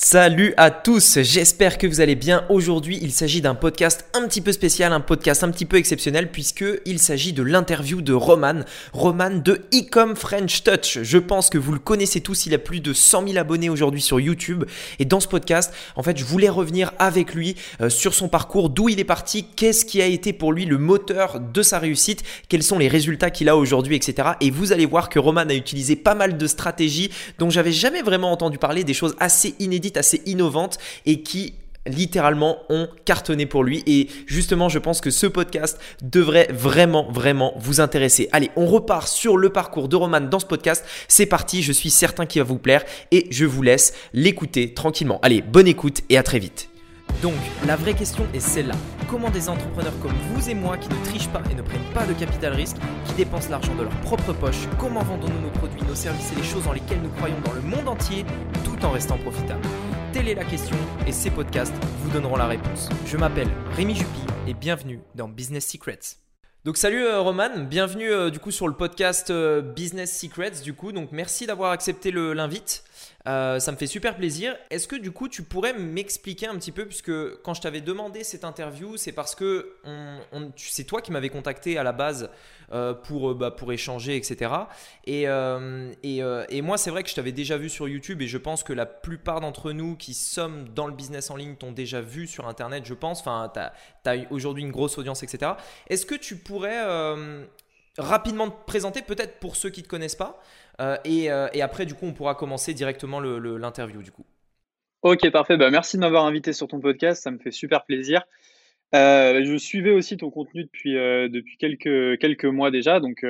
Salut à tous, j'espère que vous allez bien. Aujourd'hui, il s'agit d'un podcast un petit peu spécial, un podcast un petit peu exceptionnel puisque il s'agit de l'interview de Roman, Roman de Ecom French Touch. Je pense que vous le connaissez tous, il a plus de 100 000 abonnés aujourd'hui sur YouTube et dans ce podcast, en fait, je voulais revenir avec lui euh, sur son parcours, d'où il est parti, qu'est-ce qui a été pour lui le moteur de sa réussite, quels sont les résultats qu'il a aujourd'hui, etc. Et vous allez voir que Roman a utilisé pas mal de stratégies dont j'avais jamais vraiment entendu parler, des choses assez inédites assez innovantes et qui littéralement ont cartonné pour lui. Et justement, je pense que ce podcast devrait vraiment, vraiment vous intéresser. Allez, on repart sur le parcours de Roman dans ce podcast. C'est parti, je suis certain qu'il va vous plaire et je vous laisse l'écouter tranquillement. Allez, bonne écoute et à très vite. Donc, la vraie question est celle-là. Comment des entrepreneurs comme vous et moi qui ne trichent pas et ne prennent pas de capital risque, qui dépensent l'argent de leur propre poche, comment vendons-nous nos produits, nos services et les choses dans lesquelles nous croyons dans le monde entier tout en restant profitables? Telle est la question et ces podcasts vous donneront la réponse. Je m'appelle Rémi Jupy et bienvenue dans Business Secrets. Donc salut euh, Roman, bienvenue euh, du coup sur le podcast euh, Business Secrets du coup. Donc merci d'avoir accepté l'invite. Euh, ça me fait super plaisir. Est-ce que du coup, tu pourrais m'expliquer un petit peu, puisque quand je t'avais demandé cette interview, c'est parce que c'est toi qui m'avais contacté à la base euh, pour, euh, bah, pour échanger, etc. Et, et, moi, c'est vrai que je t'avais déjà vu sur YouTube et je pense que la plupart d'entre nous qui sommes dans le business en ligne t'ont déjà vu sur Internet, je pense. Enfin, tu as, aujourd'hui une grosse audience, etc. Est-ce que tu pourrais rapidement te présenter, peut-être pour ceux qui ne te connaissent pas euh, euh, et, après, du coup, on pourra commencer directement l'interview, du coup. Ok, parfait. Bah, merci de m'avoir invité sur ton podcast. Ça me fait super plaisir. Euh, je suivais aussi ton contenu depuis, depuis quelques, quelques mois déjà. Donc,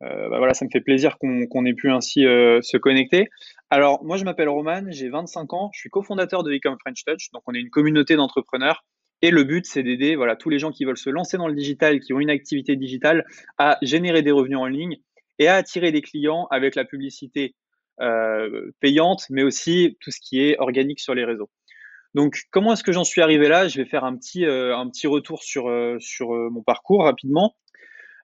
bah, voilà, ça me fait plaisir qu'on ait pu ainsi se connecter. Alors, moi, je m'appelle Roman, j'ai 25 ans. Je suis cofondateur de Ecom French Touch. Donc, on est une communauté d'entrepreneurs. Et le but, c'est d'aider voilà, tous les gens qui veulent se lancer dans le digital, qui ont une activité digitale, à générer des revenus en ligne et à attirer des clients avec la publicité euh, payante, mais aussi tout ce qui est organique sur les réseaux. Donc, comment est-ce que j'en suis arrivé là? Je vais faire un petit, euh, un petit retour sur, euh, sur mon parcours rapidement.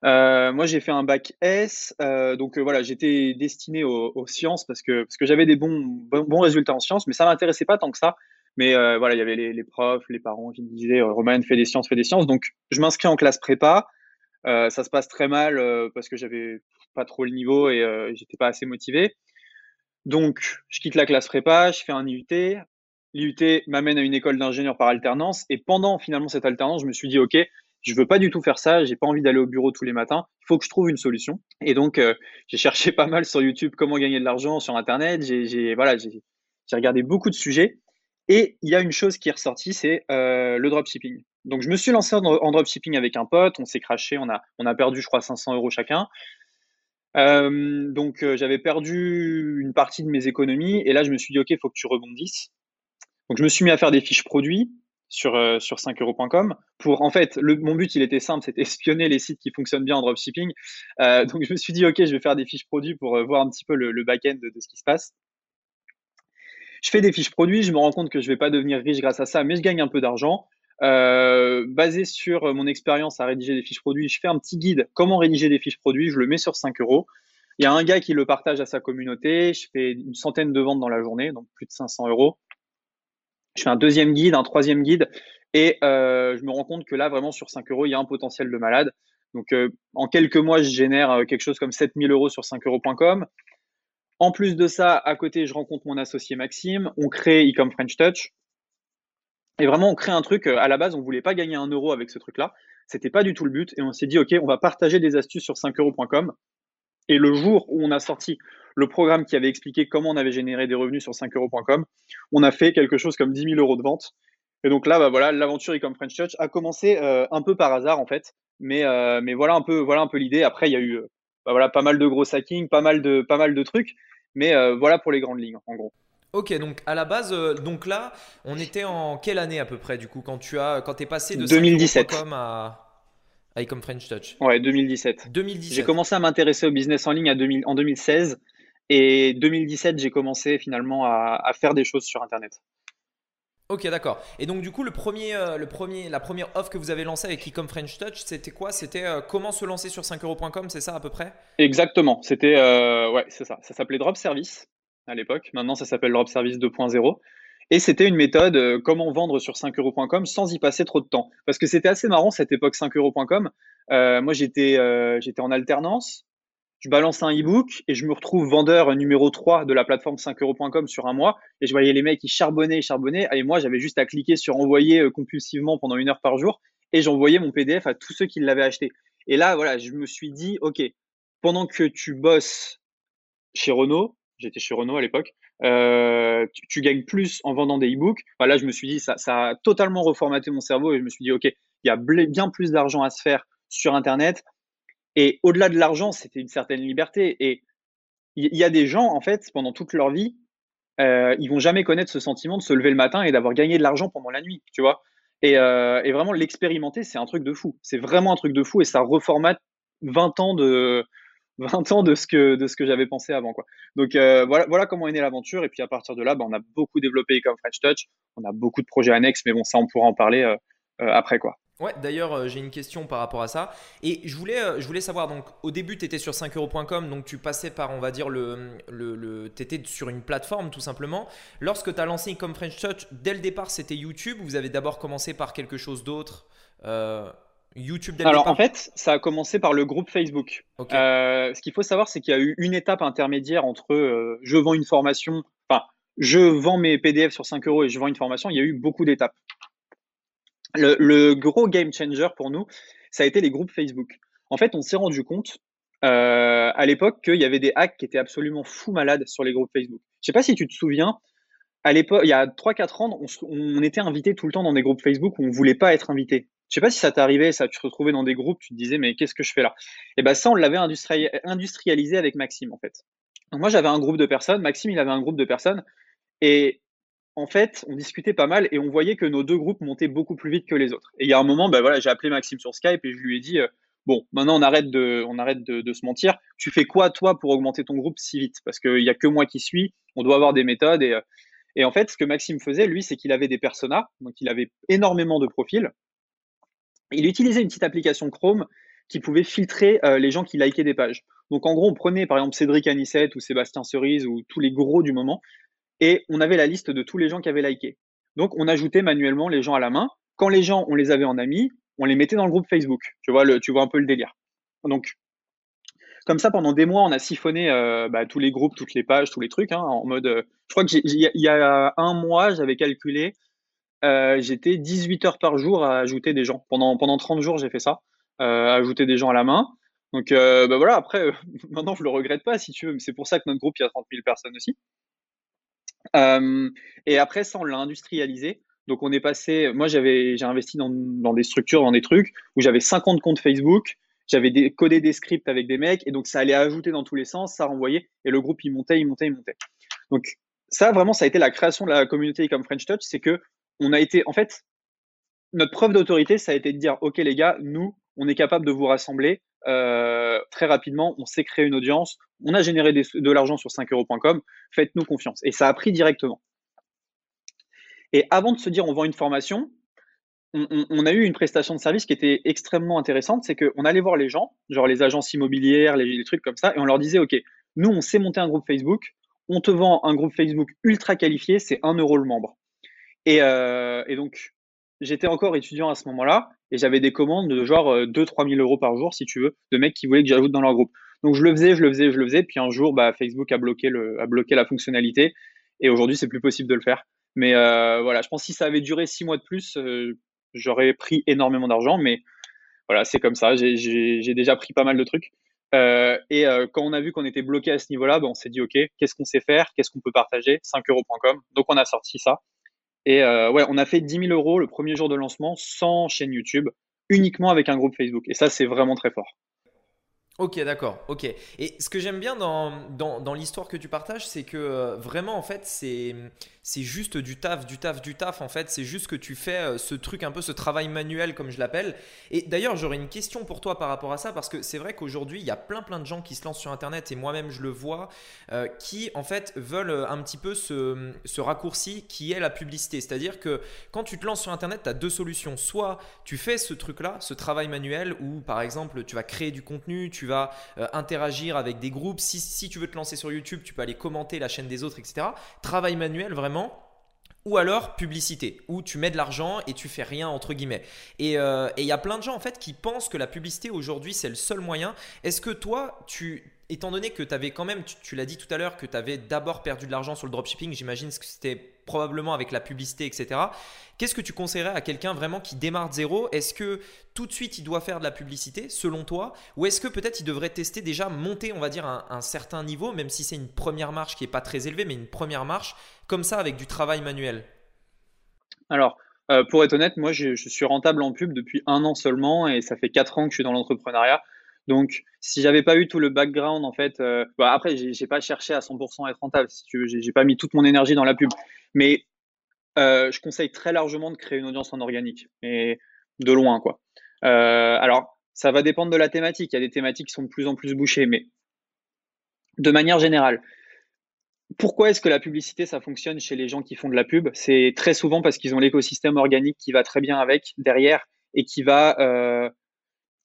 moi, j'ai fait un bac S, donc voilà, j'étais destiné aux, sciences parce que, parce que j'avais des bons, bons, résultats en sciences, mais ça m'intéressait pas tant que ça. Mais voilà, il y avait les, les, profs, les parents qui me disaient Romain, fais des sciences, fais des sciences. Donc, je m'inscris en classe prépa. Ça se passe très mal parce que j'avais pas trop le niveau et euh, j'étais pas assez motivé. Donc, je quitte la classe prépa, je fais un IUT. L'IUT m'amène à une école d'ingénieur par alternance. Et pendant finalement cette alternance, je me suis dit, OK, je veux pas du tout faire ça. J'ai pas envie d'aller au bureau tous les matins. Il faut que je trouve une solution. Et donc, euh, j'ai cherché pas mal sur YouTube comment gagner de l'argent sur Internet. J'ai voilà, regardé beaucoup de sujets. Et il y a une chose qui est ressortie, c'est euh, le dropshipping. Donc, je me suis lancé en, dropshipping avec un pote. On s'est craché. On a, perdu, je crois, 500 euros chacun. Euh, donc euh, j'avais perdu une partie de mes économies et là je me suis dit ok il faut que tu rebondisses. Donc je me suis mis à faire des fiches produits sur, euh, sur 5euros.com pour en fait mon but il était simple c'était espionner les sites qui fonctionnent bien en dropshipping. donc je me suis dit ok je vais faire des fiches produits pour voir un petit peu le, back-end de, ce qui se passe. Je fais des fiches produits, je me rends compte que je vais pas devenir riche grâce à ça mais je gagne un peu d'argent. Euh, basé sur mon expérience à rédiger des fiches produits, je fais un petit guide comment rédiger des fiches produits, je le mets sur 5 euros. Il y a un gars qui le partage à sa communauté, je fais une centaine de ventes dans la journée, donc plus de 500 euros. Je fais un deuxième guide, un troisième guide, et euh, je me rends compte que là, vraiment, sur 5 euros, il y a un potentiel de malade. Donc, euh, en quelques mois, je génère euh, quelque chose comme 7000 euros sur 5 euros.com. En plus de ça, à côté, je rencontre mon associé Maxime. On crée Ecom French Touch. Et vraiment, on crée un truc. Euh, à la base, on voulait pas gagner un euro avec ce truc-là. C'était pas du tout le but. Et on s'est dit, OK, on va partager des astuces sur 5euros.com. Et le jour où on a sorti le programme qui avait expliqué comment on avait généré des revenus sur 5euros.com, on a fait quelque chose comme 10 000 euros de vente. Et donc là, bah voilà, l'aventure Ecom French Touch a commencé euh, un peu par hasard en fait, mais euh, mais voilà un peu voilà un peu l'idée. Après, il y a eu bah voilà pas mal de gros hacking, pas mal de pas mal de trucs, mais voilà pour les grandes lignes en gros. Ok, donc à la base, euh, donc là, on était en quelle année à peu près du coup quand tu as quand es passé de 2017 à, à Ecom French Touch? Ouais, 2017. 2017. J'ai commencé à m'intéresser au business en ligne à 2000, en 2016 et 2017 j'ai commencé finalement à, faire des choses sur Internet. Ok, d'accord. Et donc du coup, le premier, euh, le premier, la première offre que vous avez lancée avec Ecom French Touch, c'était quoi? C'était euh, comment se lancer sur 5euros.com, c'est ça à peu près? Exactement. C'était ouais, c'est ça. Ça s'appelait Drop Service à l'époque. Maintenant, ça s'appelle Drop Service 2.0. Et c'était une méthode euh, comment vendre sur 5euros.com sans y passer trop de temps. Parce que c'était assez marrant cette époque 5euros.com. Euh, moi, j'étais euh, j'étais en alternance. Je balance un e-book et je me retrouve vendeur numéro 3 de la plateforme 5euros.com sur un mois. Et je voyais les mecs qui charbonnaient, charbonnaient. Et moi, j'avais juste à cliquer sur envoyer euh, compulsivement pendant une heure par jour. Et j'envoyais mon PDF à tous ceux qui l'avaient acheté. Et là, voilà, je me suis dit, OK, pendant que tu bosses chez Renault, j'étais chez Renault à l'époque, euh, tu, gagnes plus en vendant des e-books. Enfin, là, je me suis dit, ça, a totalement reformaté mon cerveau et je me suis dit, OK, il y a bien plus d'argent à se faire sur Internet. Et au-delà de l'argent, c'était une certaine liberté. Et il y, a des gens, en fait, pendant toute leur vie, euh, ils vont jamais connaître ce sentiment de se lever le matin et d'avoir gagné de l'argent pendant la nuit, tu vois. Et, euh, et vraiment, l'expérimenter, c'est un truc de fou. C'est vraiment un truc de fou et ça reformate 20 ans de, 20 ans de ce que, de ce que j'avais pensé avant. Quoi. Donc euh, voilà, voilà comment est née l'aventure. Et puis à partir de là, bah, on a beaucoup développé comme French Touch. On a beaucoup de projets annexes, mais bon, ça, on pourra en parler euh, euh, après. quoi. Ouais, d'ailleurs, j'ai une question par rapport à ça. Et je voulais, je voulais savoir, donc au début, tu étais sur 5euros.com, donc tu passais par, on va dire, le, le, le tu étais sur une plateforme tout simplement. Lorsque tu as lancé comme French Touch, dès le départ, c'était YouTube Vous avez d'abord commencé par quelque chose d'autre YouTube Alors en fait, ça a commencé par le groupe Facebook. Euh, ce qu'il faut savoir, c'est qu'il y a eu une étape intermédiaire entre euh, je vends une formation, enfin je vends mes PDF sur 5 euros et je vends une formation. Il y a eu beaucoup d'étapes. Le, gros game changer pour nous, ça a été les groupes Facebook. En fait, on s'est rendu compte euh, à l'époque qu'il y avait des hacks qui étaient absolument fous malades sur les groupes Facebook. Je sais pas si tu te souviens, à l'époque, il y a 3-4 ans, on, on, était invité tout le temps dans des groupes Facebook où on voulait pas être invité. Je sais pas si ça t'est arrivé, ça, tu te retrouvais dans des groupes, tu te disais, mais qu'est-ce que je fais là? Et ben ça, on l'avait industrialisé avec Maxime, en fait. Donc moi, j'avais un groupe de personnes, Maxime, il avait un groupe de personnes, et en fait, on discutait pas mal et on voyait que nos deux groupes montaient beaucoup plus vite que les autres. Et il y a un moment, ben voilà, j'ai appelé Maxime sur Skype et je lui ai dit, euh, bon, maintenant on arrête de, on arrête de, se mentir. Tu fais quoi toi pour augmenter ton groupe si vite? Parce qu'il y a que moi qui suis. On doit avoir des méthodes et, euh, et en fait, ce que Maxime faisait, lui, c'est qu'il avait des personas, donc il avait énormément de profils il utilisait une petite application Chrome qui pouvait filtrer euh, les gens qui likaient des pages. Donc en gros, on prenait par exemple Cédric Anissette ou Sébastien Cerise ou tous les gros du moment et on avait la liste de tous les gens qui avaient liké. Donc on ajoutait manuellement les gens à la main. Quand les gens, on les avait en amis, on les mettait dans le groupe Facebook. Tu vois, le, tu vois un peu le délire. Donc comme ça, pendant des mois, on a siphonné euh, bah, tous les groupes, toutes les pages, tous les trucs, hein, en mode. Euh, je crois qu'il y, a un mois, j'avais calculé, euh, j'étais 18 heures par jour à ajouter des gens. Pendant, pendant 30 jours, j'ai fait ça, euh, ajouter des gens à la main. Donc euh, bah voilà, après, maintenant, je le regrette pas, si tu veux, mais c'est pour ça que notre groupe, il y a 30 000 personnes aussi. et après, ça, on l'a industrialisé. Donc on est passé, moi j'avais, j'ai investi dans, dans, des structures, dans des trucs où j'avais 50 comptes Facebook, j'avais codé des scripts avec des mecs, et donc ça allait ajouter dans tous les sens, ça renvoyait, et le groupe il montait, il montait, il montait. Donc ça vraiment, ça a été la création de la communauté comme French Touch, c'est que on a été, en fait, notre preuve d'autorité, ça a été de dire, OK les gars, nous, on est capable de vous rassembler euh, très rapidement, on sait créer une audience, on a généré de l'argent sur 5euros.com, faites-nous confiance. Et ça a pris directement. Et avant de se dire on vend une formation, on, a eu une prestation de service qui était extrêmement intéressante, c'est qu'on allait voir les gens, genre les agences immobilières, les, les, trucs comme ça, et on leur disait, OK, nous, on sait monter un groupe Facebook, on te vend un groupe Facebook ultra qualifié, c'est 1 euro le membre. Euh, et, donc, j'étais encore étudiant à ce moment-là et j'avais des commandes de genre 2-3 euh, 000 euros par jour, si tu veux, de mecs qui voulaient que j'ajoute dans leur groupe. Donc, je le faisais, je le faisais, je le faisais. Puis un jour, bah, Facebook a bloqué, a bloqué la fonctionnalité et aujourd'hui, c'est plus possible de le faire. Mais euh, voilà, je pense que si ça avait duré 6 mois de plus, j'aurais pris énormément d'argent. Mais voilà, c'est comme ça. J'ai déjà pris pas mal de trucs. et quand on a vu qu'on était bloqué à ce niveau-là, bah, on s'est dit, OK, qu'est-ce qu'on sait faire? Qu'est-ce qu'on peut partager? 5euros.com. Donc, on a sorti ça. Et euh, ouais, on a fait 10 000 euros le premier jour de lancement sans chaîne YouTube, uniquement avec un groupe Facebook. Et ça, c'est vraiment très fort. Ok, d'accord, ok. Et ce que j'aime bien dans, dans, dans l'histoire que tu partages, c'est que euh, vraiment, en fait, c'est, juste du taf, du taf, du taf, en fait. C'est juste que tu fais euh, ce truc, un peu ce travail manuel, comme je l'appelle. Et d'ailleurs, j'aurais une question pour toi par rapport à ça, parce que c'est vrai qu'aujourd'hui, il y a plein, plein de gens qui se lancent sur Internet, et moi-même, je le vois, euh, qui, en fait, veulent un petit peu ce, ce raccourci qui est la publicité. C'est-à-dire que quand tu te lances sur Internet, tu as deux solutions. Soit tu fais ce truc-là, ce travail manuel, où, par exemple, tu vas créer du contenu, tu tu vas euh, interagir avec des groupes. Si, si tu veux te lancer sur YouTube, tu peux aller commenter la chaîne des autres, etc. Travail manuel vraiment ou alors publicité, où tu mets de l'argent et tu fais rien entre guillemets. Et euh, il y a plein de gens en fait qui pensent que la publicité aujourd'hui c'est le seul moyen. Est-ce que toi, tu, étant donné que tu avais quand même, tu, l'as dit tout à l'heure, que tu avais d'abord perdu de l'argent sur le dropshipping, j'imagine que c'était probablement avec la publicité, etc. Qu'est-ce que tu conseillerais à quelqu'un vraiment qui démarre de zéro? Est-ce que tout de suite il doit faire de la publicité, selon toi? Ou est-ce que peut-être il devrait tester déjà, monter, on va dire, un, un certain niveau, même si c'est une première marche qui n'est pas très élevée, mais une première marche, comme ça avec du travail manuel? Alors, euh, pour être honnête, moi je, je, suis rentable en pub depuis un an seulement et ça fait quatre ans que je suis dans l'entrepreneuriat. Donc, si j'avais pas eu tout le background, en fait, euh, bah après, j'ai pas cherché à 100% être rentable, si tu j'ai pas mis toute mon énergie dans la pub. Mais euh, je conseille très largement de créer une audience en organique, et de loin, quoi. Euh, alors, ça va dépendre de la thématique. Il y a des thématiques qui sont de plus en plus bouchées, mais de manière générale, pourquoi est-ce que la publicité, ça fonctionne chez les gens qui font de la pub? C'est très souvent parce qu'ils ont l'écosystème organique qui va très bien avec derrière et qui va euh,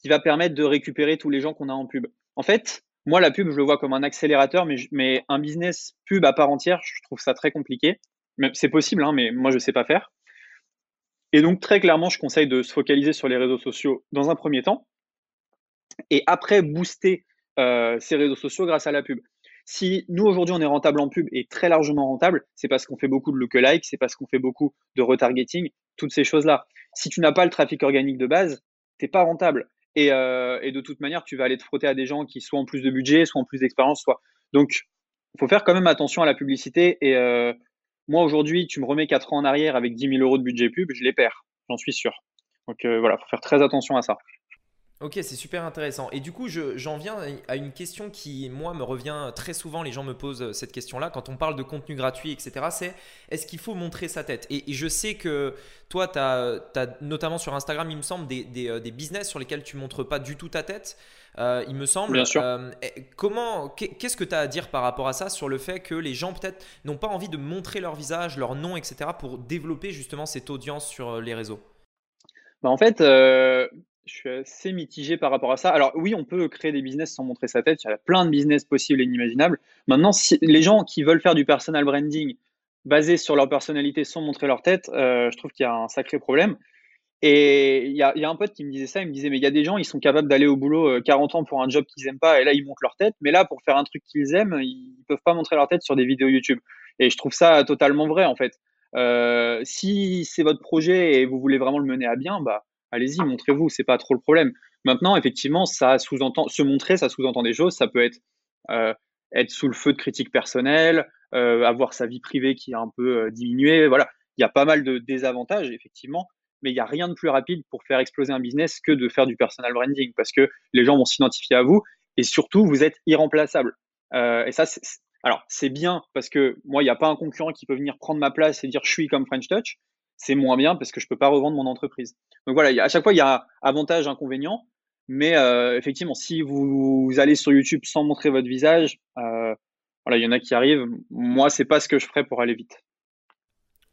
qui va permettre de récupérer tous les gens qu'on a en pub. En fait, moi, la pub, je le vois comme un accélérateur, mais, un business pub à part entière, je trouve ça très compliqué. C'est possible, hein, mais moi, je ne sais pas faire. Et donc, très clairement, je conseille de se focaliser sur les réseaux sociaux dans un premier temps, et après booster euh, ces réseaux sociaux grâce à la pub. Si nous, aujourd'hui, on est rentable en pub et très largement rentable, c'est parce qu'on fait beaucoup de lookalike, c'est parce qu'on fait beaucoup de retargeting, toutes ces choses-là. Si tu n'as pas le trafic organique de base, tu n'es pas rentable. Euh, et, de toute manière, tu vas aller te frotter à des gens qui soit en plus de budget, soit en plus d'expérience, soit. Donc, faut faire quand même attention à la publicité. Et euh, moi, aujourd'hui, tu me remets 4 ans en arrière avec 10 000 euros de budget pub, je les perds, j'en suis sûr. Donc euh, voilà, il faut faire très attention à ça. Ok, c'est super intéressant. Et du coup, j'en viens à une question qui, moi, me revient très souvent. Les gens me posent cette question-là quand on parle de contenu gratuit, etc. C'est est-ce qu'il faut montrer sa tête? Et, je sais que toi, tu as, notamment sur Instagram, il me semble, des, euh, des, business sur lesquels tu montres pas du tout ta tête. Euh, il me semble. Bien sûr. Euh, comment, qu'est-ce que tu as à dire par rapport à ça sur le fait que les gens peut-être n'ont pas envie de montrer leur visage, leur nom, etc. pour développer justement cette audience sur les réseaux? Bah en fait, je suis assez mitigé par rapport à ça. Alors oui, on peut créer des business sans montrer sa tête. Il y a plein de business possibles et inimaginables. Maintenant, si les gens qui veulent faire du personal branding basé sur leur personnalité sans montrer leur tête, euh, je trouve qu'il y a un sacré problème. Et il y, a, un pote qui me disait ça, il me disait, mais il y a des gens, ils sont capables d'aller au boulot 40 euh, ans pour un job qu'ils aiment pas, et là, ils montrent leur tête, mais là, pour faire un truc qu'ils aiment, ils peuvent pas montrer leur tête sur des vidéos YouTube. Et je trouve ça totalement vrai, en fait. Euh, si c'est votre projet et vous voulez vraiment le mener à bien, bah, allez-y, montrez-vous, c'est pas trop le problème. Maintenant, effectivement, ça sous-entend se montrer, ça sous-entend des choses. Ça peut être euh, être sous le feu de critiques personnelles, euh, avoir sa vie privée qui est un peu euh, diminuée. Voilà, il y a pas mal de désavantages effectivement, mais il y a rien de plus rapide pour faire exploser un business que de faire du personal branding parce que les gens vont s'identifier à vous et surtout vous êtes irremplaçable. et ça, alors c'est bien parce que moi, il n'y a pas un concurrent qui peut venir prendre ma place et dire je suis comme French Touch c'est moins bien parce que je peux pas revendre mon entreprise. Donc voilà, à chaque fois il y a avantage, inconvénient, mais euh, effectivement, si vous, allez sur YouTube sans montrer votre visage, euh, voilà, il y en a qui arrivent. Moi, c'est pas ce que je ferais pour aller vite.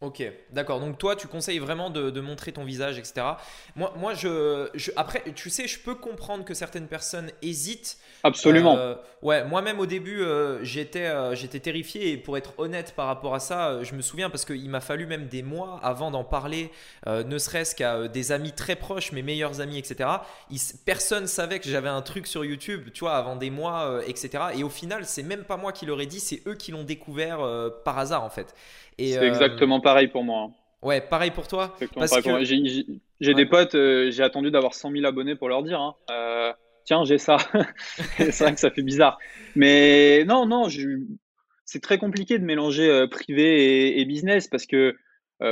Ok, d'accord. Donc toi, tu conseilles vraiment de, montrer ton visage, etc. Moi, moi je, après, tu sais, je peux comprendre que certaines personnes hésitent. Absolument. Euh, ouais, moi-même au début, euh, j'étais, euh, j'étais terrifié et pour être honnête par rapport à ça, je me souviens parce qu'il m'a fallu même des mois avant d'en parler, ne serait-ce qu'à des amis très proches, mes meilleurs amis, etc. personne savait que j'avais un truc sur YouTube, tu vois, avant des mois, etc. Et au final, c'est même pas moi qui l'aurais dit, c'est eux qui l'ont découvert par hasard en fait. C'est euh, exactement pareil pour moi. Hein. Ouais, pareil pour toi. J'ai des potes, euh, j'ai attendu d'avoir 100 000 abonnés pour leur dire. Hein. Euh, tiens, j'ai ça. c'est vrai que ça fait bizarre. Mais non, non, c'est très compliqué de mélanger privé et, business parce que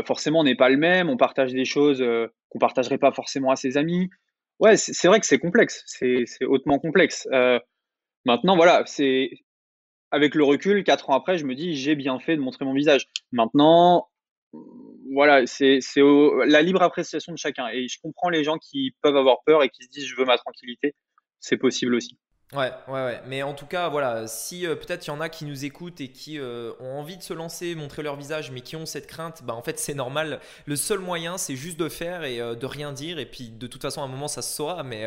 forcément, on n'est pas le même. On partage des choses qu'on partagerait pas forcément à ses amis. Ouais, c'est vrai que c'est complexe. C'est hautement complexe. maintenant, voilà, c'est avec le recul, quatre ans après, je me dis j'ai bien fait de montrer mon visage. Maintenant, voilà, c'est la libre appréciation de chacun. Et je comprends les gens qui peuvent avoir peur et qui se disent je veux ma tranquillité. C'est possible aussi. Ouais, ouais, ouais. Mais en tout cas, voilà, si euh, peut-être il y en a qui nous écoutent et qui euh, ont envie de se lancer, montrer leur visage, mais qui ont cette crainte, bah en fait c'est normal. Le seul moyen, c'est juste de faire et euh, de rien dire. Et puis de toute façon, à un moment, ça se saura. Mais,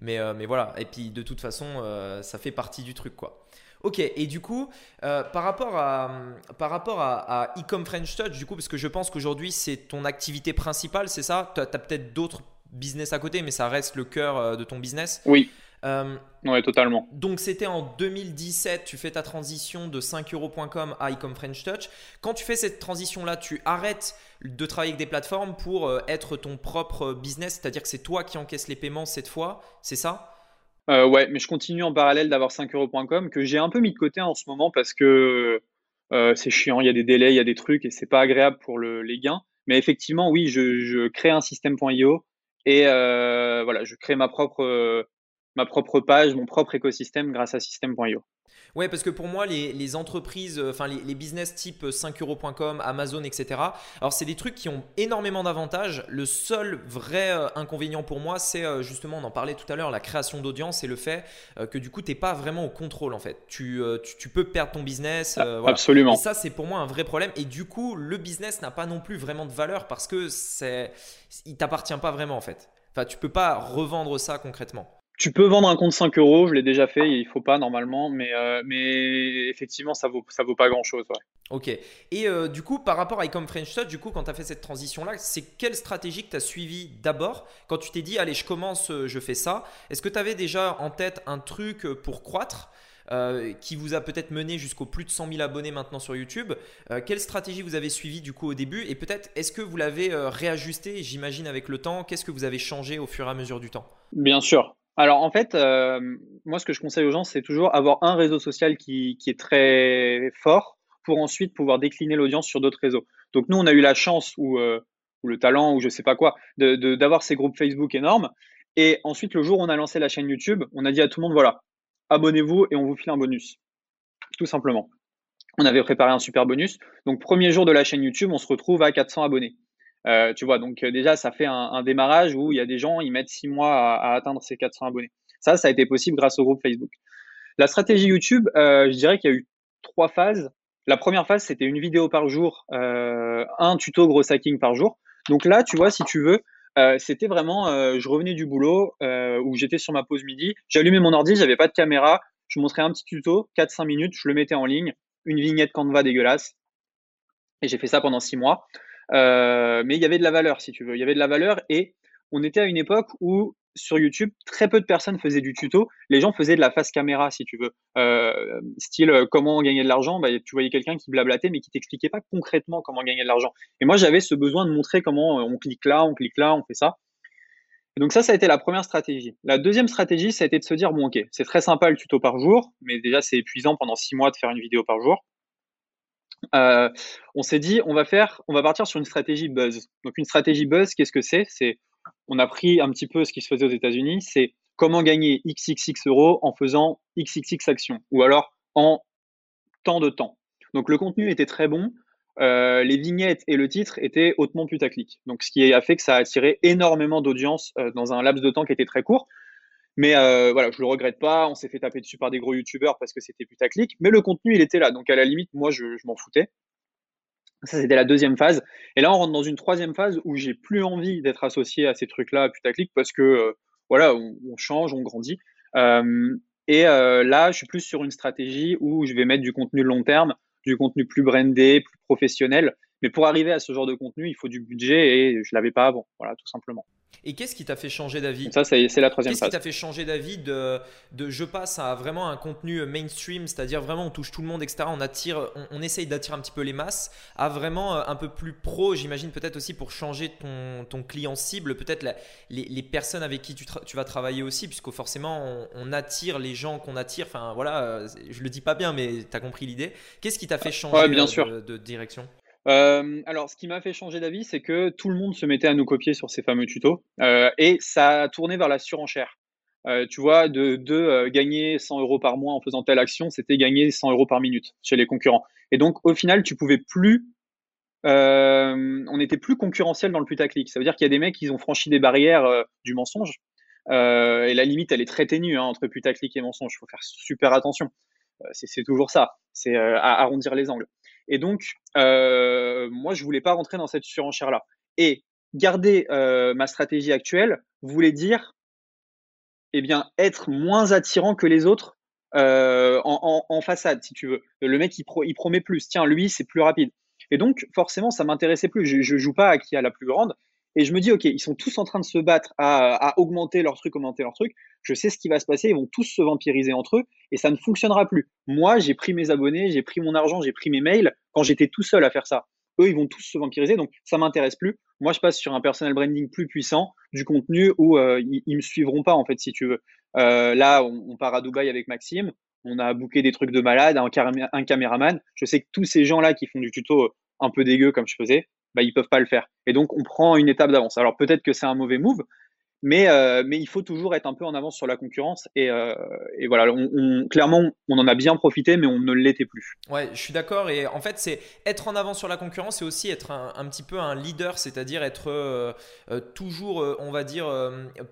mais, mais voilà. Et puis de toute façon, ça fait partie du truc, quoi. Ok, et du coup, euh, par rapport à, par rapport à, Ecom French Touch, du coup, parce que je pense qu'aujourd'hui c'est ton activité principale, c'est ça? Tu as, peut-être d'autres business à côté, mais ça reste le cœur euh, de ton business? Oui. Euh, oui, totalement. Donc c'était en 2017, tu fais ta transition de 5euros.com à Ecom French Touch. Quand tu fais cette transition-là, tu arrêtes de travailler avec des plateformes pour être ton propre business, c'est-à-dire que c'est toi qui encaisses les paiements cette fois, c'est ça? Euh, ouais, mais je continue en parallèle d'avoir 5euros.com que j'ai un peu mis de côté en ce moment parce que euh, c'est chiant, il y a des délais, il y a des trucs et c'est pas agréable pour le, les gains. Mais effectivement, oui, je, crée un système.io et euh, voilà, je crée ma propre page, mon propre écosystème grâce à système.io. Ouais, parce que pour moi, les, entreprises, euh, enfin les, business type 5euros.com, Amazon, etc., alors c'est des trucs qui ont énormément d'avantages. Le seul vrai euh, inconvénient pour moi, c'est euh, justement, on en parlait tout à l'heure, la création d'audience et le fait que du coup, tu n'es pas vraiment au contrôle en fait. Tu, tu, peux perdre ton business. Absolument. Et ça, c'est pour moi un vrai problème. Et du coup, le business n'a pas non plus vraiment de valeur parce que c'est, il t'appartient pas vraiment en fait. Enfin, tu peux pas revendre ça concrètement. Tu peux vendre un compte 5 euros, je l'ai déjà fait, il faut pas normalement, mais, euh, mais effectivement, ça vaut, ça vaut pas grand chose. Ok. Et euh, du coup, par rapport à Ecom French Touch, du coup, quand tu as fait cette transition-là, c'est quelle stratégie que tu as suivi d'abord? Quand tu t'es dit, allez, je commence, euh, je fais ça, est-ce que tu avais déjà en tête un truc pour croître qui vous a peut-être mené jusqu'au plus de 100 000 abonnés maintenant sur YouTube? quelle stratégie vous avez suivi du coup au début? Et peut-être est-ce que vous l'avez réajusté, j'imagine, avec le temps? Qu'est-ce que vous avez changé au fur et à mesure du temps? Bien sûr. Alors en fait, euh, moi ce que je conseille aux gens, c'est toujours avoir un réseau social qui, est très fort pour ensuite pouvoir décliner l'audience sur d'autres réseaux. Donc nous, on a eu la chance ou, euh, le talent ou je sais pas quoi d'avoir ces groupes Facebook énormes. Et ensuite, le jour où on a lancé la chaîne YouTube, on a dit à tout le monde voilà, abonnez-vous et on vous file un bonus, tout simplement. On avait préparé un super bonus. Donc premier jour de la chaîne YouTube, on se retrouve à 400 abonnés. Euh, tu vois, donc euh, déjà, ça fait un, démarrage où il y a des gens, ils mettent six mois à, atteindre ces 400 abonnés. Ça, ça a été possible grâce au groupe Facebook. La stratégie YouTube, euh, je dirais qu'il y a eu trois phases. La première phase, c'était une vidéo par jour, un tuto gros hacking par jour. Donc là, tu vois, si tu veux, c'était vraiment, je revenais du boulot où j'étais sur ma pause midi, j'allumais mon ordi, j'avais pas de caméra, je montrais un petit tuto, 4-5 minutes, je le mettais en ligne, une vignette Canva dégueulasse. Et j'ai fait ça pendant six mois. Euh, mais il y avait de la valeur, si tu veux. Il y avait de la valeur et on était à une époque où sur YouTube, très peu de personnes faisaient du tuto. Les gens faisaient de la face caméra, si tu veux. Euh, style euh, comment gagner de l'argent. Bah, tu voyais quelqu'un qui blablatait, mais qui t'expliquait pas concrètement comment gagner de l'argent. Et moi, j'avais ce besoin de montrer comment on clique là, on clique là, on fait ça. Donc ça, ça a été la première stratégie. La deuxième stratégie, ça a été de se dire bon, ok, c'est très sympa le tuto par jour, mais déjà c'est épuisant pendant six mois de faire une vidéo par jour. Euh, on s'est dit, on va faire, on va partir sur une stratégie buzz. Donc une stratégie buzz, qu'est-ce que c'est? C'est, on a pris un petit peu ce qui se faisait aux États-Unis, c'est comment gagner XXX euros en faisant XXX actions, ou alors en temps de temps. Donc le contenu était très bon, euh, les vignettes et le titre étaient hautement putaclic. Donc ce qui a fait que ça a attiré énormément d'audience euh, dans un laps de temps qui était très court. Mais euh, voilà, je le regrette pas. On s'est fait taper dessus par des gros youtubeurs parce que c'était putaclic. Mais le contenu, il était là. Donc à la limite, moi, je, m'en foutais. Ça, c'était la deuxième phase. Et là, on rentre dans une troisième phase où j'ai plus envie d'être associé à ces trucs-là putaclic parce que euh, voilà, on, change, on grandit. Euh, et là, je suis plus sur une stratégie où je vais mettre du contenu long terme, du contenu plus brandé, plus professionnel. Mais pour arriver à ce genre de contenu, il faut du budget et je l'avais pas avant. Voilà, tout simplement. Et qu'est-ce qui t'a fait changer d'avis? Ça, c'est la troisième Qu'est-ce qui t'a fait changer d'avis de, de je passe à vraiment un contenu mainstream, c'est-à-dire vraiment on touche tout le monde, etc. On attire, on, essaye d'attirer un petit peu les masses, à vraiment euh, un peu plus pro, j'imagine peut-être aussi pour changer ton, ton client cible, peut-être les, les, personnes avec qui tu, tu vas travailler aussi, puisque forcément on, attire les gens qu'on attire. Enfin voilà, euh, je le dis pas bien, mais tu as compris l'idée. Qu'est-ce qui t'a fait changer bien sûr. De, de direction? Euh, alors, ce qui m'a fait changer d'avis, c'est que tout le monde se mettait à nous copier sur ces fameux tutos euh, et ça a tourné vers la surenchère. Euh, tu vois, de, gagner 100 euros par mois en faisant telle action, c'était gagner 100 euros par minute chez les concurrents. Et donc, au final, tu pouvais plus. on était plus concurrentiel dans le putaclic. Ça veut dire qu'il y a des mecs qui ont franchi des barrières du mensonge. et la limite, elle est très ténue hein, entre putaclic et mensonge. Il faut faire super attention. c'est toujours ça. C'est arrondir les angles. Et donc, euh, moi, je voulais pas rentrer dans cette surenchère-là. Et garder euh, ma stratégie actuelle voulait dire, eh bien, être moins attirant que les autres en, façade, si tu veux. Le mec, il, il promet plus. Tiens, lui, c'est plus rapide. Et donc, forcément, ça m'intéressait plus. Je, je joue pas à qui a la plus grande. Et je me dis, OK, ils sont tous en train de se battre à, augmenter leur truc, augmenter leur truc. Je sais ce qui va se passer. Ils vont tous se vampiriser entre eux et ça ne fonctionnera plus. Moi, j'ai pris mes abonnés, j'ai pris mon argent, j'ai pris mes mails quand j'étais tout seul à faire ça. Eux, ils vont tous se vampiriser. Donc, ça m'intéresse plus. Moi, je passe sur un personal branding plus puissant, du contenu où euh, ils, ils, me suivront pas, en fait, si tu veux. Euh, là, on, part à Dubaï avec Maxime. On a booké des trucs de malade, un, un caméraman. Je sais que tous ces gens-là qui font du tuto un peu dégueu comme je faisais, bah, ils peuvent pas le faire. Et donc, on prend une étape d'avance. Alors, peut-être que c'est un mauvais move, mais, euh, mais il faut toujours être un peu en avance sur la concurrence. Et, euh, et voilà, on, clairement, on en a bien profité, mais on ne l'était plus. Ouais, je suis d'accord. Et en fait, c'est être en avance sur la concurrence, c'est aussi être un, un, petit peu un leader, c'est-à-dire être euh, toujours, on va dire,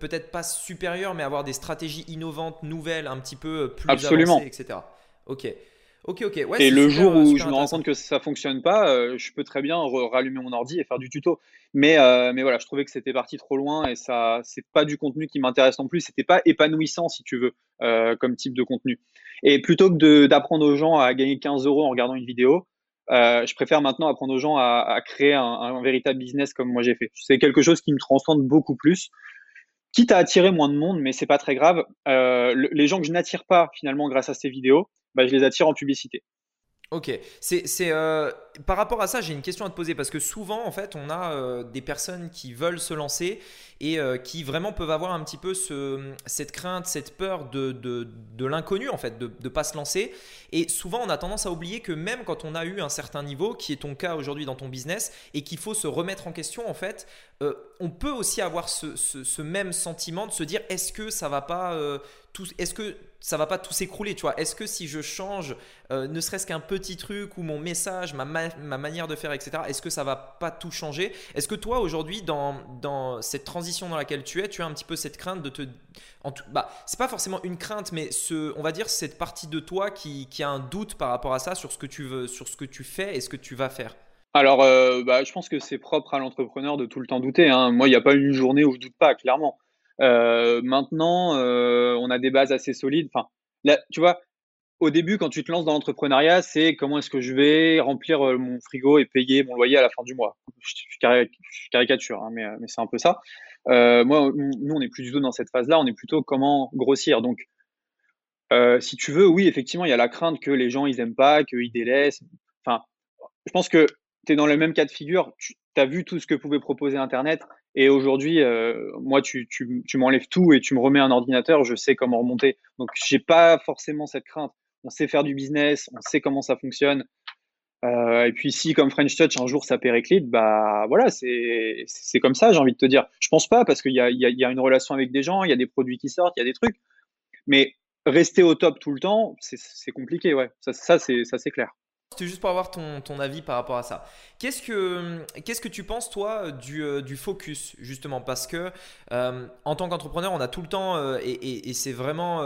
peut-être pas supérieur, mais avoir des stratégies innovantes, nouvelles, un petit peu plus Absolument. avancées, etc. Ok. Ok, ok. et le jour où je me rends compte que ça fonctionne pas, euh, je peux très bien rallumer mon ordi et faire du tuto. Mais, euh, mais voilà, je trouvais que c'était parti trop loin et ça, c'est pas du contenu qui m'intéresse non plus. C'était pas épanouissant, si tu veux, euh, comme type de contenu. Et plutôt que d'apprendre aux gens à gagner 15 euros en regardant une vidéo, je préfère maintenant apprendre aux gens à, à créer un, un, véritable business comme moi j'ai fait. C'est quelque chose qui me transcende beaucoup plus quitte à attirer moins de monde, mais c'est pas très grave. Euh, les gens que je n'attire pas finalement grâce à ces vidéos, bah, je les attire en publicité. Ok, c'est euh, par rapport à ça, j'ai une question à te poser parce que souvent, en fait, on a euh, des personnes qui veulent se lancer et euh, qui vraiment peuvent avoir un petit peu ce, cette crainte, cette peur de, l'inconnu, en fait, de ne pas se lancer. Et souvent, on a tendance à oublier que même quand on a eu un certain niveau, qui est ton cas aujourd'hui dans ton business, et qu'il faut se remettre en question, en fait, on peut aussi avoir ce, ce, même sentiment de se dire est-ce que ça va pas est-ce que ça va pas tout s'écrouler, tu vois? Est-ce que si je change euh, ne serait-ce qu'un petit truc ou mon message, ma, ma manière de faire, etc., est-ce que ça va pas tout changer? Est-ce que toi, aujourd'hui, dans, cette transition dans laquelle tu es, tu as un petit peu cette crainte de te... En tout, bah, c'est pas forcément une crainte, mais ce, on va dire cette partie de toi qui, qui a un doute par rapport à ça, sur ce que tu veux, sur ce que tu fais et ce que tu vas faire? Alors, euh, bah, je pense que c'est propre à l'entrepreneur de tout le temps douter. Hein. Moi, il n'y a pas une journée où je doute pas, clairement. Euh, maintenant, euh, on a des bases assez solides. Enfin, tu vois, au début, quand tu te lances dans l'entrepreneuriat, c'est comment est-ce que je vais remplir euh, mon frigo et payer mon loyer à la fin du mois. Je, caricature, hein, mais, c'est un peu ça. Moi, nous, on n'est plus du tout dans cette phase-là. On est plutôt comment grossir. Donc, si tu veux, oui, effectivement, il y a la crainte que les gens ils aiment pas, qu'ils délaissent. Enfin, je pense que tu es dans le même cas de figure. Tu as vu tout ce que pouvait proposer Internet. Et aujourd'hui, euh, moi, tu, tu, tu m'enlèves tout et tu me remets un ordinateur, je sais comment remonter. Donc, j'ai pas forcément cette crainte. On sait faire du business, on sait comment ça fonctionne. Euh, et puis, si comme French Touch un jour ça périclite, bah voilà, c'est comme ça, j'ai envie de te dire. Je pense pas parce qu'il y a, y, y a une relation avec des gens, il y a des produits qui sortent, il y a des trucs. Mais rester au top tout le temps, c'est compliqué, ouais. Ça, ça c'est clair. C'était juste pour avoir ton, ton, avis par rapport à ça. Qu'est-ce que, que tu penses, toi, du, euh, du focus, justement? Parce que euh, en tant qu'entrepreneur, on a tout le temps, euh, et, c'est vraiment,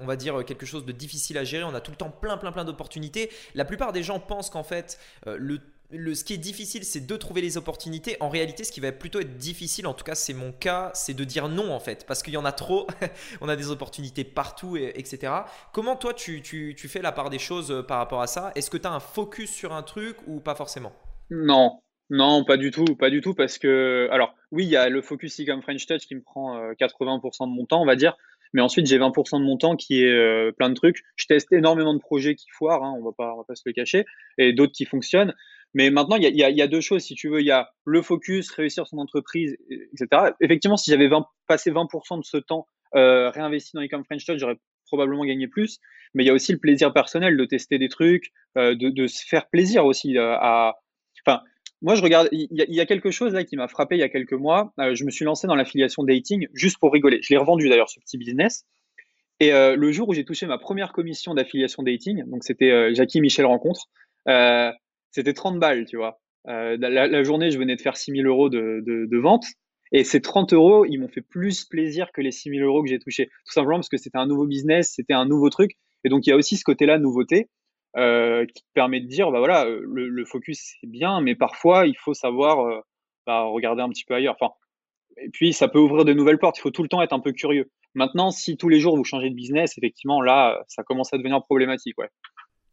on va dire, quelque chose de difficile à gérer, on a tout le temps plein, plein, plein d'opportunités. La plupart des gens pensent qu'en fait, le le, ce qui est difficile, c'est de trouver les opportunités. En réalité, ce qui va plutôt être difficile, en tout cas c'est mon cas, c'est de dire non en fait, parce qu'il y en a trop. on a des opportunités partout, et, etc. Comment toi, tu, tu, tu, fais la part des choses euh, par rapport à ça? Est-ce que tu as un focus sur un truc ou pas forcément? Non, non, pas du tout, pas du tout, parce que, alors oui, il y a le focus comme French Touch qui me prend 80% euh, de mon temps, on va dire, mais ensuite j'ai 20% de mon temps qui est euh, plein de trucs. Je teste énormément de projets qui foirent, hein, on va on va pas se le cacher, et d'autres qui fonctionnent. Mais maintenant, il y a, deux choses, si tu veux. Il y a le focus, réussir son entreprise, etc. Effectivement, si j'avais passé 20% de ce temps euh, réinvesti dans Ecom French Touch, j'aurais probablement gagné plus. Mais il y a aussi le plaisir personnel de tester des trucs, euh, de, se faire plaisir aussi. Euh. Enfin, moi, je regarde. Il y, a quelque chose là qui m'a frappé il y a quelques mois. Je me suis lancé dans l'affiliation dating juste pour rigoler. Je l'ai revendu d'ailleurs ce petit business. Et le jour où j'ai touché ma première commission d'affiliation dating, donc c'était Jackie Michel rencontre. C'était 30 balles, tu vois. Euh, la, journée, je venais de faire 6000 euros de, vente. Et ces 30 euros, ils m'ont fait plus plaisir que les 6000 euros que j'ai touchés. Tout simplement parce que c'était un nouveau business, c'était un nouveau truc. Et donc, il y a aussi ce côté-là, nouveauté, euh, qui permet de dire, bah voilà, le, le focus, c'est bien, mais parfois, il faut savoir euh, bah, regarder un petit peu ailleurs. Enfin, et puis, ça peut ouvrir de nouvelles portes. Il faut tout le temps être un peu curieux. Maintenant, si tous les jours vous changez de business, effectivement, là, ça commence à devenir problématique. Ouais.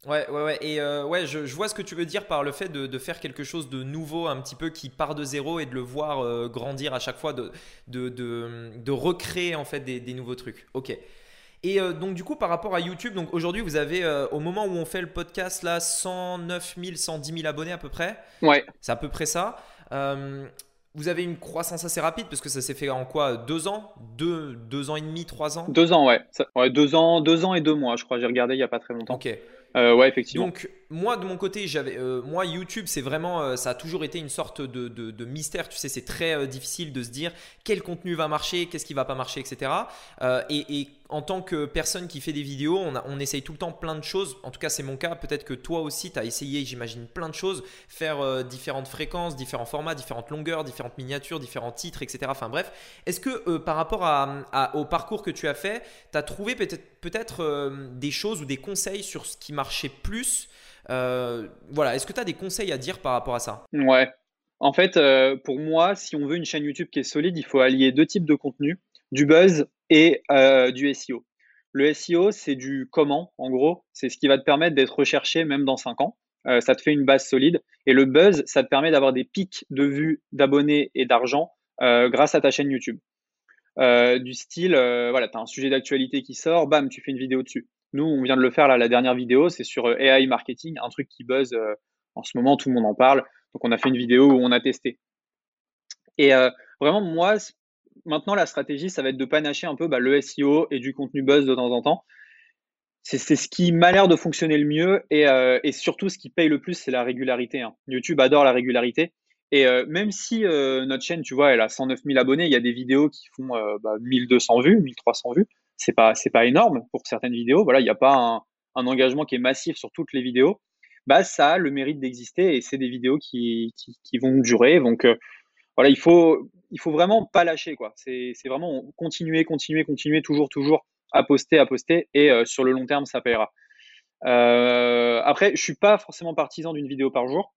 Ouais, ouais, ouais. Et euh, ouais, je, vois ce que tu veux dire par le fait de, faire quelque chose de nouveau, un petit peu qui part de zéro et de le voir euh, grandir à chaque fois, de, de, de, recréer en fait des, nouveaux trucs. Ok. Et euh, donc du coup, par rapport à YouTube, donc aujourd'hui, vous avez, au moment où on fait le podcast, là, 109 000, 110 000 abonnés à peu près. Ouais. C'est à peu près ça. vous avez une croissance assez rapide parce que ça s'est fait en quoi Deux ans? Deux, deux ans et demi, trois ans? Deux ans, ouais. ouais. Deux ans, deux ans et deux mois, je crois. J'ai regardé il n'y a pas très longtemps. Ok. Euh, ouais, effectivement. Moi, de mon côté, j'avais, euh, moi, YouTube, c'est vraiment, euh, ça a toujours été une sorte de, de, mystère. Tu sais, c'est très difficile de se dire quel contenu va marcher, qu'est-ce qui va pas marcher, etc. et, en tant que personne qui fait des vidéos, on, essaye tout le temps plein de choses. En tout cas, c'est mon cas. Peut-être que toi aussi, tu as essayé, j'imagine, plein de choses. Faire euh, différentes fréquences, différents formats, différentes longueurs, différentes miniatures, différents titres, etc. Enfin bref. Est-ce que euh, par rapport au parcours que tu as fait, tu as trouvé peut-être peut euh, des choses ou des conseils sur ce qui marchait plus Voilà. Est-ce que tu as des conseils à dire par rapport à ça? Ouais. En fait, pour moi, si on veut une chaîne YouTube qui est solide, il faut allier deux types de contenus du buzz et euh, du SEO. Le SEO, c'est du comment, en gros. C'est ce qui va te permettre d'être recherché même dans 5 ans. Euh, ça te fait une base solide. Et le buzz, ça te permet d'avoir des pics de vues, d'abonnés et d'argent euh, grâce à ta chaîne YouTube. du style, voilà, tu as un sujet d'actualité qui sort, bam, tu fais une vidéo dessus. Nous, on vient de le faire la dernière vidéo, c'est sur AI marketing, un truc qui buzz en ce moment, tout le monde en parle. Donc, on a fait une vidéo où on a testé. Et vraiment, moi, maintenant, la stratégie, ça va être de panacher un peu bah, le SEO et du contenu buzz de temps en temps. C'est ce qui m'a l'air de fonctionner le mieux et, euh, surtout ce qui paye le plus, c'est la régularité. Hein. YouTube adore la régularité. Et euh, même si euh, notre chaîne, tu vois, elle a 109 000 abonnés, il y a des vidéos qui font bah, 1200 vues, 1300 vues. C'est pas, c'est pas énorme pour certaines vidéos. Voilà, il n'y a pas un, engagement qui est massif sur toutes les vidéos. Bah, ça a le mérite d'exister et c'est des vidéos qui, qui, vont durer. Donc, voilà, il faut, il faut vraiment pas lâcher, quoi. C'est vraiment continuer, continuer, continuer, toujours, toujours à poster, à poster, et euh, sur le long terme, ça paiera. Euh, après, je suis pas forcément partisan d'une vidéo par jour,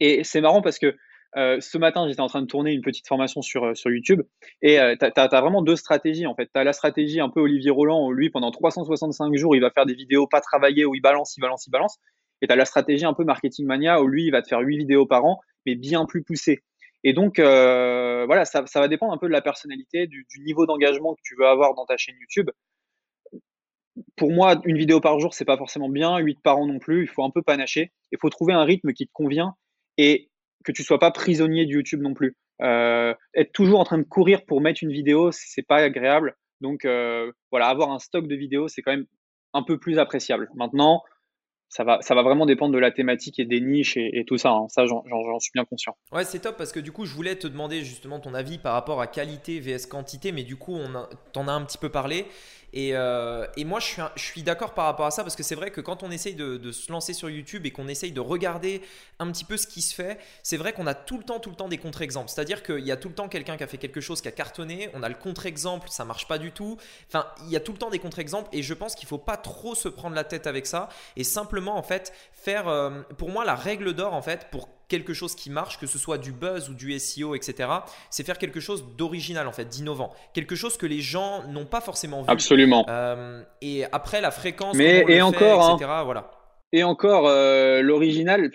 et c'est marrant parce que euh, ce matin, j'étais en train de tourner une petite formation sur, sur YouTube, et tu as, vraiment deux stratégies en fait. Tu as la stratégie un peu Olivier Roland, où lui, pendant 365 jours, il va faire des vidéos pas travaillées, où il balance, il balance, il balance. Et tu as la stratégie un peu Marketing Mania, où lui, il va te faire 8 vidéos par an, mais bien plus poussées. Et donc, euh, voilà, ça, va dépendre un peu de la personnalité, du, du niveau d'engagement que tu veux avoir dans ta chaîne YouTube. Pour moi, une vidéo par jour, c'est pas forcément bien, 8 par an non plus, il faut un peu panacher. Il faut trouver un rythme qui te convient et que tu sois pas prisonnier de YouTube non plus. Euh, être toujours en train de courir pour mettre une vidéo, c'est pas agréable. Donc euh, voilà, avoir un stock de vidéos, c'est quand même un peu plus appréciable. Maintenant, ça va, ça va vraiment dépendre de la thématique et des niches et, tout ça. Hein. Ça, j'en suis bien conscient. Ouais, c'est top parce que du coup, je voulais te demander justement ton avis par rapport à qualité vs quantité, mais du coup, on t'en as un petit peu parlé. Euh, et, moi, je suis, d'accord par rapport à ça parce que c'est vrai que quand on essaye de, se lancer sur YouTube et qu'on essaye de regarder un petit peu ce qui se fait, c'est vrai qu'on a tout le temps, tout le temps des contre-exemples. C'est-à-dire qu'il y a tout le temps quelqu'un qui a fait quelque chose qui a cartonné, on a le contre-exemple, ça marche pas du tout. Enfin, il y a tout le temps des contre-exemples et je pense qu'il faut pas trop se prendre la tête avec ça et simplement en fait faire, euh, pour moi, la règle d'or en fait pour quelque chose qui marche, que ce soit du buzz ou du SEO, etc. C'est faire quelque chose d'original, en fait, d'innovant. Quelque chose que les gens n'ont pas forcément vu. Absolument. Euh, et après, la fréquence, Mais, et, encore, etc. voilà. Et encore, euh, l'original,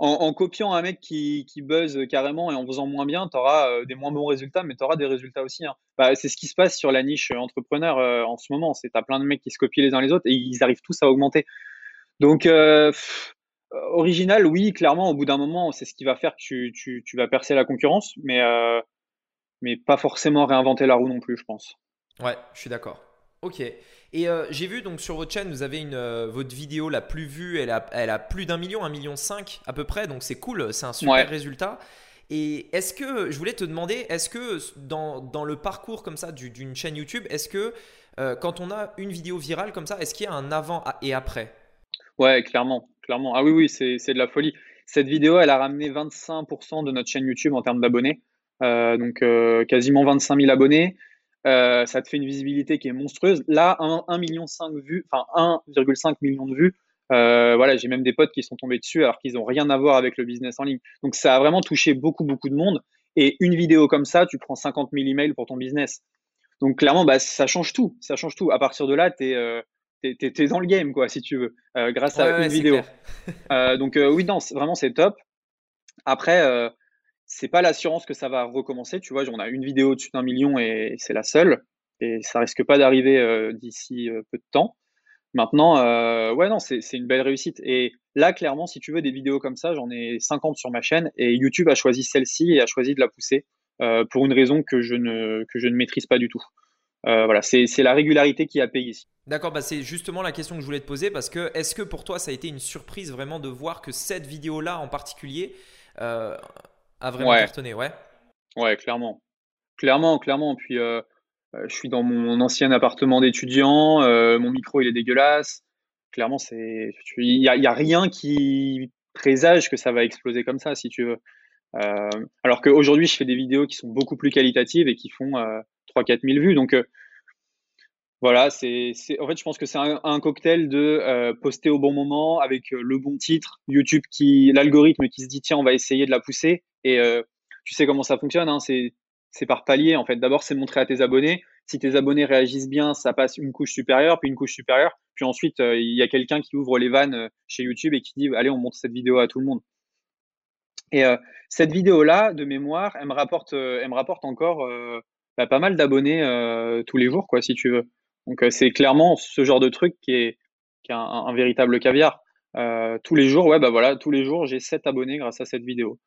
en, copiant un mec qui, qui, buzz carrément et en faisant moins bien, tu auras euh, des moins bons résultats, mais tu auras des résultats aussi. Hein. Bah, c'est ce qui se passe sur la niche entrepreneur en ce moment. C'est as plein de mecs qui se copient les uns les autres et ils arrivent tous à augmenter. Donc, euh, original, oui, clairement, au bout d'un moment, c'est ce qui va faire que tu, tu, tu vas percer la concurrence, mais, euh, mais pas forcément réinventer la roue non plus, je pense. Ouais, je suis d'accord. Ok. Et euh, j'ai vu donc sur votre chaîne, vous avez une, votre vidéo la plus vue, elle a, elle a plus d'un million, un million cinq à peu près, donc c'est cool, c'est un super résultat. Et est-ce que, je voulais te demander, est-ce que dans, dans, le parcours comme ça d'une chaîne YouTube, est-ce que quand on a une vidéo virale comme ça, est-ce qu'il y a un avant et après? Ouais, clairement clairement. Ah oui, oui, c'est de la folie. Cette vidéo, elle a ramené 25% de notre chaîne YouTube en termes d'abonnés. Euh, donc euh, quasiment 25 000 abonnés. Euh, ça te fait une visibilité qui est monstrueuse. Là, 1,5 million de vues, enfin 1,5 million de vues. voilà, j'ai même des potes qui sont tombés dessus alors qu'ils n'ont rien à voir avec le business en ligne. Donc ça a vraiment touché beaucoup, beaucoup de monde. Et une vidéo comme ça, tu prends 50 000 emails pour ton business. Donc clairement, bah, ça change tout. Ça change tout. À partir de là, tu es, euh, dans le game, quoi, si tu veux, euh, grâce à une vidéo. Euh, donc oui, non, vraiment, c'est top. Après, c'est pas l'assurance que ça va recommencer. Tu vois, on a une vidéo au-dessus d'un million et c'est la seule. Et ça risque pas d'arriver d'ici peu de temps. Maintenant, ouais, non, c'est une belle réussite. Et là, clairement, si tu veux des vidéos comme ça, j'en ai 50 sur ma chaîne et YouTube a choisi celle-ci et a choisi de la pousser. Euh, pour une raison que je ne, que je ne maîtrise pas du tout. Euh, voilà, c'est la régularité qui a payé ici. D'accord, bah c'est justement la question que je voulais te poser parce que est-ce que pour toi ça a été une surprise vraiment de voir que cette vidéo-là en particulier euh, a vraiment cartonné Ouais, ouais clairement. Clairement, clairement. Puis je suis dans mon ancien appartement d'étudiant, mon micro il est dégueulasse. Clairement, c'est il n'y a, y a rien qui présage que ça va exploser comme ça, si tu veux. Euh, alors qu'aujourd'hui, je fais des vidéos qui sont beaucoup plus qualitatives et qui font 3-4 euh, 000 vues. Donc, euh, voilà, c'est, en fait, je pense que c'est un, cocktail de poster au bon moment avec le bon titre, YouTube qui, l'algorithme qui se dit tiens, on va essayer de la pousser. Et tu sais comment ça fonctionne, hein, c'est, par palier en fait. D'abord, c'est montrer à tes abonnés. Si tes abonnés réagissent bien, ça passe une couche supérieure, puis une couche supérieure. Puis ensuite, il y a quelqu'un qui ouvre les vannes chez YouTube et qui dit allez, on montre cette vidéo à tout le monde. Et euh, cette vidéo-là, de mémoire, elle me rapporte, euh, elle me rapporte encore euh, bah, pas mal d'abonnés tous les jours, quoi, si tu veux. Donc c'est clairement ce genre de truc qui est, qui est un, véritable caviar. tous les jours, ouais, bah voilà, tous les jours, j'ai 7 abonnés grâce à cette vidéo.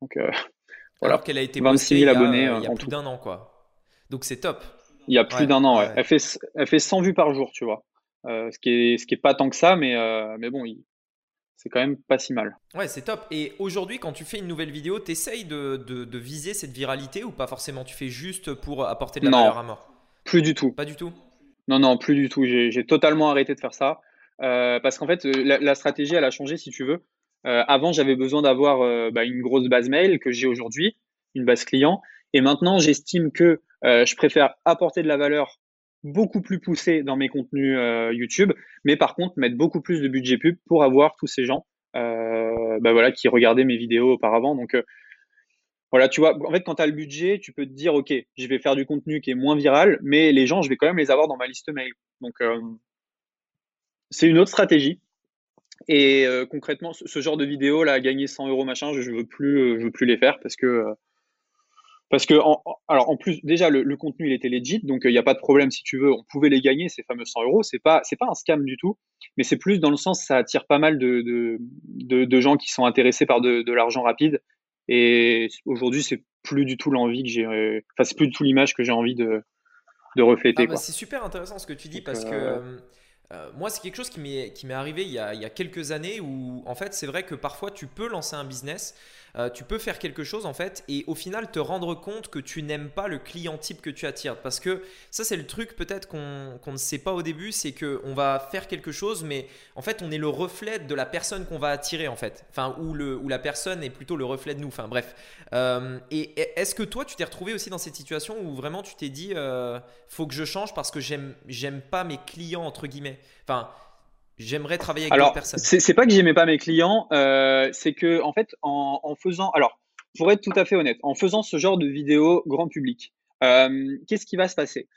Donc, Alors qu'elle a été 26 000 abonnés il y a, plus d'un an, quoi. Donc c'est top. Il y a plus d'un an, ouais. Elle, fait, elle fait 100 vues par jour, tu vois. ce, qui est, ce qui est pas tant que ça, mais, mais bon, il, c'est quand même pas si mal. Ouais, c'est top. Et aujourd'hui, quand tu fais une nouvelle vidéo, tu essayes de, de, viser cette viralité ou pas forcément? Tu fais juste pour apporter de la valeur à mort? Plus du tout. Pas du tout? Non, non, plus du tout. J'ai totalement arrêté de faire ça. Euh, parce qu'en fait, euh, la, stratégie, elle a changé, si tu veux. Euh, avant, j'avais besoin d'avoir bah, une grosse base mail que j'ai aujourd'hui, une base client. Et maintenant, j'estime que je préfère apporter de la valeur beaucoup plus poussé dans mes contenus euh, YouTube, mais par contre mettre beaucoup plus de budget pub pour avoir tous ces gens euh, bah voilà, qui regardaient mes vidéos auparavant. Donc euh, voilà, tu vois, en fait, quand tu as le budget, tu peux te dire, OK, je vais faire du contenu qui est moins viral, mais les gens, je vais quand même les avoir dans ma liste mail. Donc, c'est une autre stratégie. Et concrètement, ce, genre de vidéo, là, gagner 100 euros, machin, je, je veux plus, veux plus les faire parce que parce que, en, alors en plus, déjà, le, contenu, il était legit, donc il n'y a pas de problème si tu veux. On pouvait les gagner, ces fameux 100 euros. C'est pas, c'est pas un scam du tout, mais c'est plus dans le sens, ça attire pas mal de, de, de, gens qui sont intéressés par de, de l'argent rapide. Et aujourd'hui, c'est plus du tout l'envie que j'ai, enfin, c'est plus du tout l'image que j'ai envie de, de refléter. Ah bah, c'est super intéressant ce que tu dis parce que. Euh, euh, moi, c'est quelque chose qui m'est arrivé il y, a, il y, a, quelques années où, en fait, c'est vrai que parfois tu peux lancer un business, euh, tu peux faire quelque chose en fait et au final te rendre compte que tu n'aimes pas le client type que tu attires. Parce que ça c'est le truc peut-être qu'on ne sait pas au début, c'est qu'on va faire quelque chose mais en fait on est le reflet de la personne qu'on va attirer en fait. Enfin ou, le, la personne est plutôt le reflet de nous. Enfin bref. Euh, et est-ce que toi tu t'es retrouvé aussi dans cette situation où vraiment tu t'es dit euh, faut que je change parce que j'aime pas mes clients entre guillemets? Enfin J'aimerais travailler avec d'autres personnes. C'est pas que j'aimais pas mes clients, euh, c'est que en fait, en, faisant, alors pour être tout à fait honnête, en faisant ce genre de vidéo grand public, euh, qu'est-ce qui va se passer?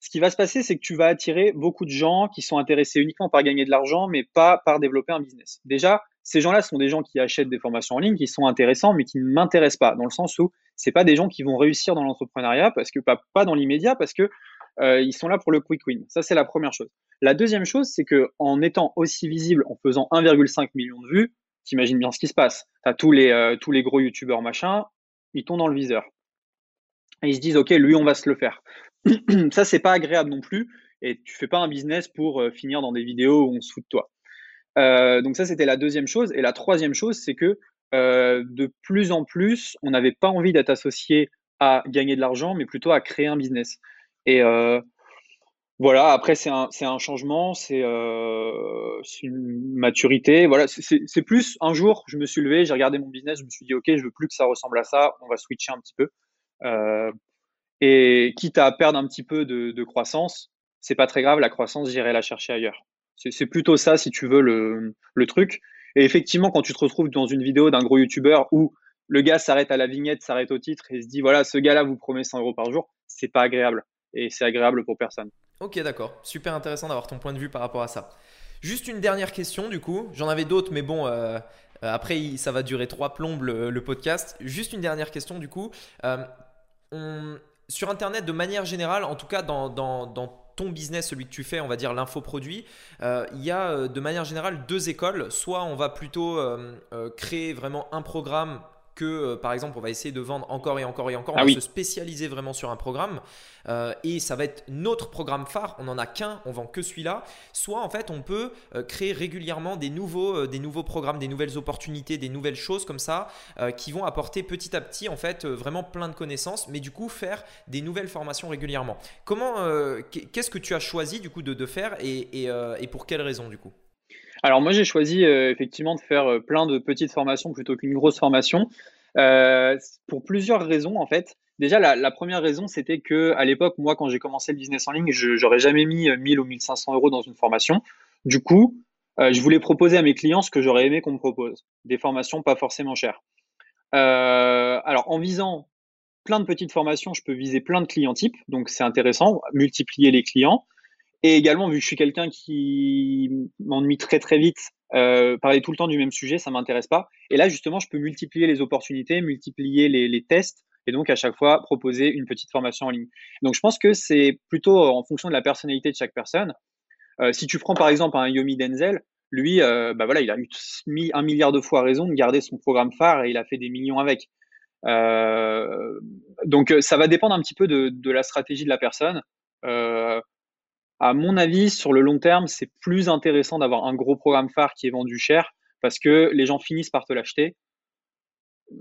Ce qui va se passer, c'est que tu vas attirer beaucoup de gens qui sont intéressés uniquement par gagner de l'argent, mais pas par développer un business. Déjà, ces gens-là sont des gens qui achètent des formations en ligne, qui sont intéressants, mais qui ne m'intéressent pas, dans le sens où c'est pas des gens qui vont réussir dans l'entrepreneuriat, parce que pas, pas dans l'immédiat, parce que euh, ils sont là pour le quick win. Ça, c'est la première chose. La deuxième chose, c'est que en étant aussi visible, en faisant 1,5 million de vues, t'imagines bien ce qui se passe. T'as tous les euh, tous les gros youtubeurs machin, ils tombent dans le viseur. Ils se disent ok, lui, on va se le faire. ça, c'est pas agréable non plus. Et tu fais pas un business pour euh, finir dans des vidéos où on se fout de toi. donc ça, c'était la deuxième chose. Et la troisième chose, c'est que de plus en plus, on n'avait pas envie d'être associé à gagner de l'argent, mais plutôt à créer un business. Et euh, voilà, après, c'est un, changement, euh, c'est une maturité. Voilà, c'est plus un jour, je me suis levé, j'ai regardé mon business, je me suis dit, OK, je veux plus que ça ressemble à ça, on va switcher un petit peu. Euh, et quitte à perdre un petit peu de, de croissance, c'est pas très grave, la croissance, j'irai la chercher ailleurs. C'est plutôt ça, si tu veux, le, le, truc. Et effectivement, quand tu te retrouves dans une vidéo d'un gros youtubeur où le gars s'arrête à la vignette, s'arrête au titre et se dit voilà, ce gars-là vous promet 100 euros par jour, c'est pas agréable et c'est agréable pour personne. Ok, d'accord. Super intéressant d'avoir ton point de vue par rapport à ça. Juste une dernière question du coup. J'en avais d'autres, mais bon, euh, après ça va durer trois plombes le, podcast. Juste une dernière question du coup. Euh, sur Internet, de manière générale, en tout cas dans, ton business, celui que tu fais, on va dire l'infoproduit, euh, il y a de manière générale deux écoles. Soit on va plutôt créer vraiment un programme que, euh, par exemple, on va essayer de vendre encore et encore et encore. On ah va se spécialiser vraiment sur un programme euh, et ça va être notre programme phare. On n'en a qu'un, on vend que celui-là. Soit, en fait, on peut euh, créer régulièrement des nouveaux, des nouveaux programmes, des nouvelles opportunités, des nouvelles choses comme ça qui vont apporter petit à petit, en fait, vraiment plein de connaissances, mais du coup, faire des nouvelles formations régulièrement. Comment, qu'est-ce que tu as choisi du coup de, de faire et, et, et pour quelles raisons du coup? Alors moi j'ai choisi euh, effectivement de faire euh, plein de petites formations plutôt qu'une grosse formation euh, pour plusieurs raisons en fait. Déjà la, première raison c'était que à l'époque moi quand j'ai commencé le business en ligne j'aurais jamais mis 1000 ou 1500 euros dans une formation. Du coup je voulais proposer à mes clients ce que j'aurais aimé qu'on me propose, des formations pas forcément chères. alors en visant plein de petites formations je peux viser plein de clients types donc c'est intéressant multiplier les clients. Et également, vu que je suis quelqu'un qui m'ennuie très très vite, euh, parler tout le temps du même sujet, ça m'intéresse pas. Et là, justement, je peux multiplier les opportunités, multiplier les, les, tests, et donc à chaque fois proposer une petite formation en ligne. Donc, je pense que c'est plutôt en fonction de la personnalité de chaque personne. Euh, si tu prends par exemple un Yomi Denzel, lui, euh, bah voilà, il a mis un milliard de fois raison de garder son programme phare et il a fait des millions avec. Euh, donc, ça va dépendre un petit peu de, de la stratégie de la personne. Euh, à mon avis, sur le long terme, c'est plus intéressant d'avoir un gros programme phare qui est vendu cher parce que les gens finissent par te l'acheter.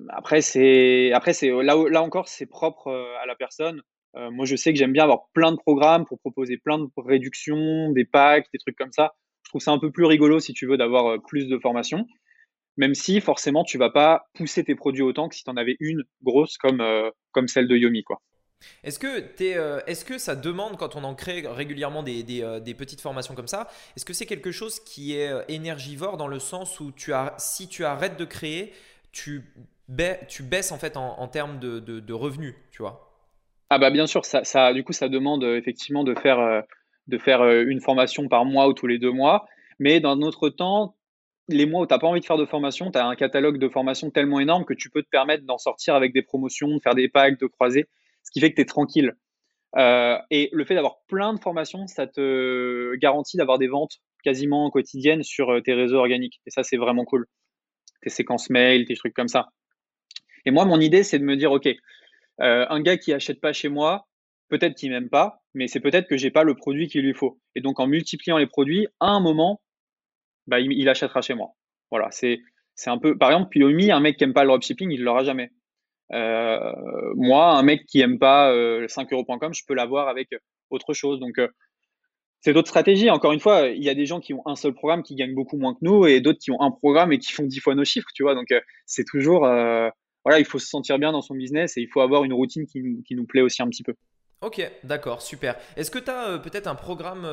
Après, c'est là, encore, c'est propre euh, à la personne. Euh, moi, je sais que j'aime bien avoir plein de programmes pour proposer plein de réductions, des packs, des trucs comme ça. Je trouve ça un peu plus rigolo si tu veux d'avoir euh, plus de formations, même si forcément tu vas pas pousser tes produits autant que si tu en avais une grosse comme comme celle de Yomi, quoi. Est-ce que, euh, est que ça demande, quand on en crée régulièrement des, euh, petites formations comme ça, est-ce que c'est quelque chose qui est euh, énergivore dans le sens où tu as, si tu arrêtes de créer, tu, tu baisses en fait en, termes de, revenus, tu vois? Ah bah bien sûr, ça, ça, du coup ça demande effectivement de faire, de faire une formation par mois ou tous les deux mois, mais dans notre temps, les mois où tu n'as pas envie de faire de formation, tu as un catalogue de formation tellement énorme que tu peux te permettre d'en sortir avec des promotions, de faire des packs, de croiser ce qui fait que tu es tranquille. Euh, et le fait d'avoir plein de formations, ça te garantit d'avoir des ventes quasiment quotidiennes sur euh, tes réseaux organiques. Et ça, c'est vraiment cool. Tes séquences mail, tes trucs comme ça. Et moi, mon idée, c'est de me dire, OK, euh, un gars qui achète pas chez moi, peut-être qu'il m'aime pas, mais c'est peut-être que j'ai pas le produit qu'il lui faut. Et donc, en multipliant les produits, à un moment, bah, il, achètera chez moi. Voilà, c'est, un peu, par exemple, Piomi, un mec qui aime pas le dropshipping, il l'aura jamais. Euh, moi, un mec qui aime pas 5euros.com, euh, je peux l'avoir avec autre chose. Donc, euh, c'est d'autres stratégies. Encore une fois, il y a des gens qui ont un seul programme qui gagnent beaucoup moins que nous et d'autres qui ont un programme et qui font 10 fois nos chiffres, tu vois. Donc, c'est toujours, voilà, il faut se sentir bien dans son business et il faut avoir une routine qui, qui nous plaît aussi un petit peu. Ok, d'accord, super. Est-ce que tu as peut-être un programme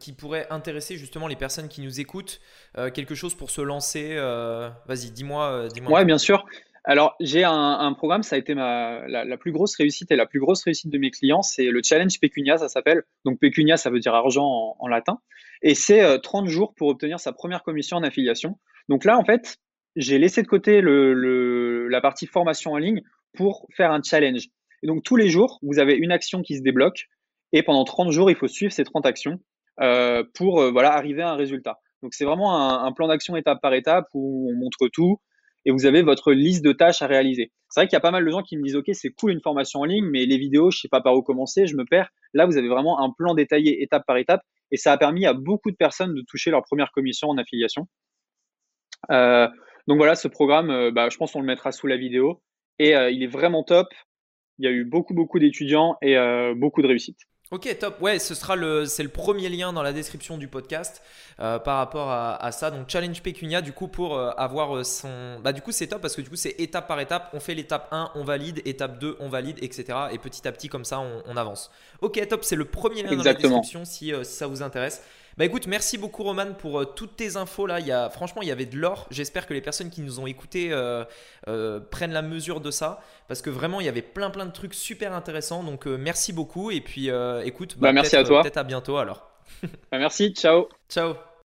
qui pourrait intéresser justement les personnes qui nous écoutent Quelque chose pour se lancer Vas-y, dis-moi. dis ouais, bien sûr. Alors, j'ai un, programme, ça a été ma, la, plus grosse réussite et la plus grosse réussite de mes clients, c'est le challenge Pecunia, ça s'appelle. Donc, Pecunia, ça veut dire argent en, latin. Et c'est 30 euh, jours pour obtenir sa première commission en affiliation. Donc là, en fait, j'ai laissé de côté le, la partie formation en ligne pour faire un challenge. Et donc, tous les jours, vous avez une action qui se débloque. Et pendant 30 jours, il faut suivre ces 30 actions euh, pour euh, voilà, arriver à un résultat. Donc, c'est vraiment un, un plan d'action étape par étape où on montre tout et vous avez votre liste de tâches à réaliser. C'est vrai qu'il y a pas mal de gens qui me disent, OK, c'est cool une formation en ligne, mais les vidéos, je sais pas par où commencer, je me perds. Là, vous avez vraiment un plan détaillé étape par étape et ça a permis à beaucoup de personnes de toucher leur première commission en affiliation. Euh, donc voilà, ce programme, euh, bah, je pense qu'on le mettra sous la vidéo et euh, il est vraiment top. Il y a eu beaucoup, beaucoup d'étudiants et beaucoup de réussite. Ok, top. Ouais, ce sera le, c'est le premier lien dans la description du podcast euh, par rapport à, ça. Donc challenge Pecunia, du coup, pour euh, avoir euh, son, bah du coup c'est top parce que du coup c'est étape par étape. On fait l'étape 1, on valide, étape 2, on valide, etc. Et petit à petit comme ça, on, avance. Ok, top. C'est le premier lien dans la description si, si, ça vous intéresse. Bah écoute, merci beaucoup Roman pour euh, toutes tes infos là. Il y a, franchement, il y avait de l'or. J'espère que les personnes qui nous ont écoutés euh, euh, prennent la mesure de ça parce que vraiment il y avait plein plein de trucs super intéressants. Donc merci beaucoup et puis écoute, bah, bah merci à toi. Peut-être à bientôt alors. Bah, merci, ciao. Ciao.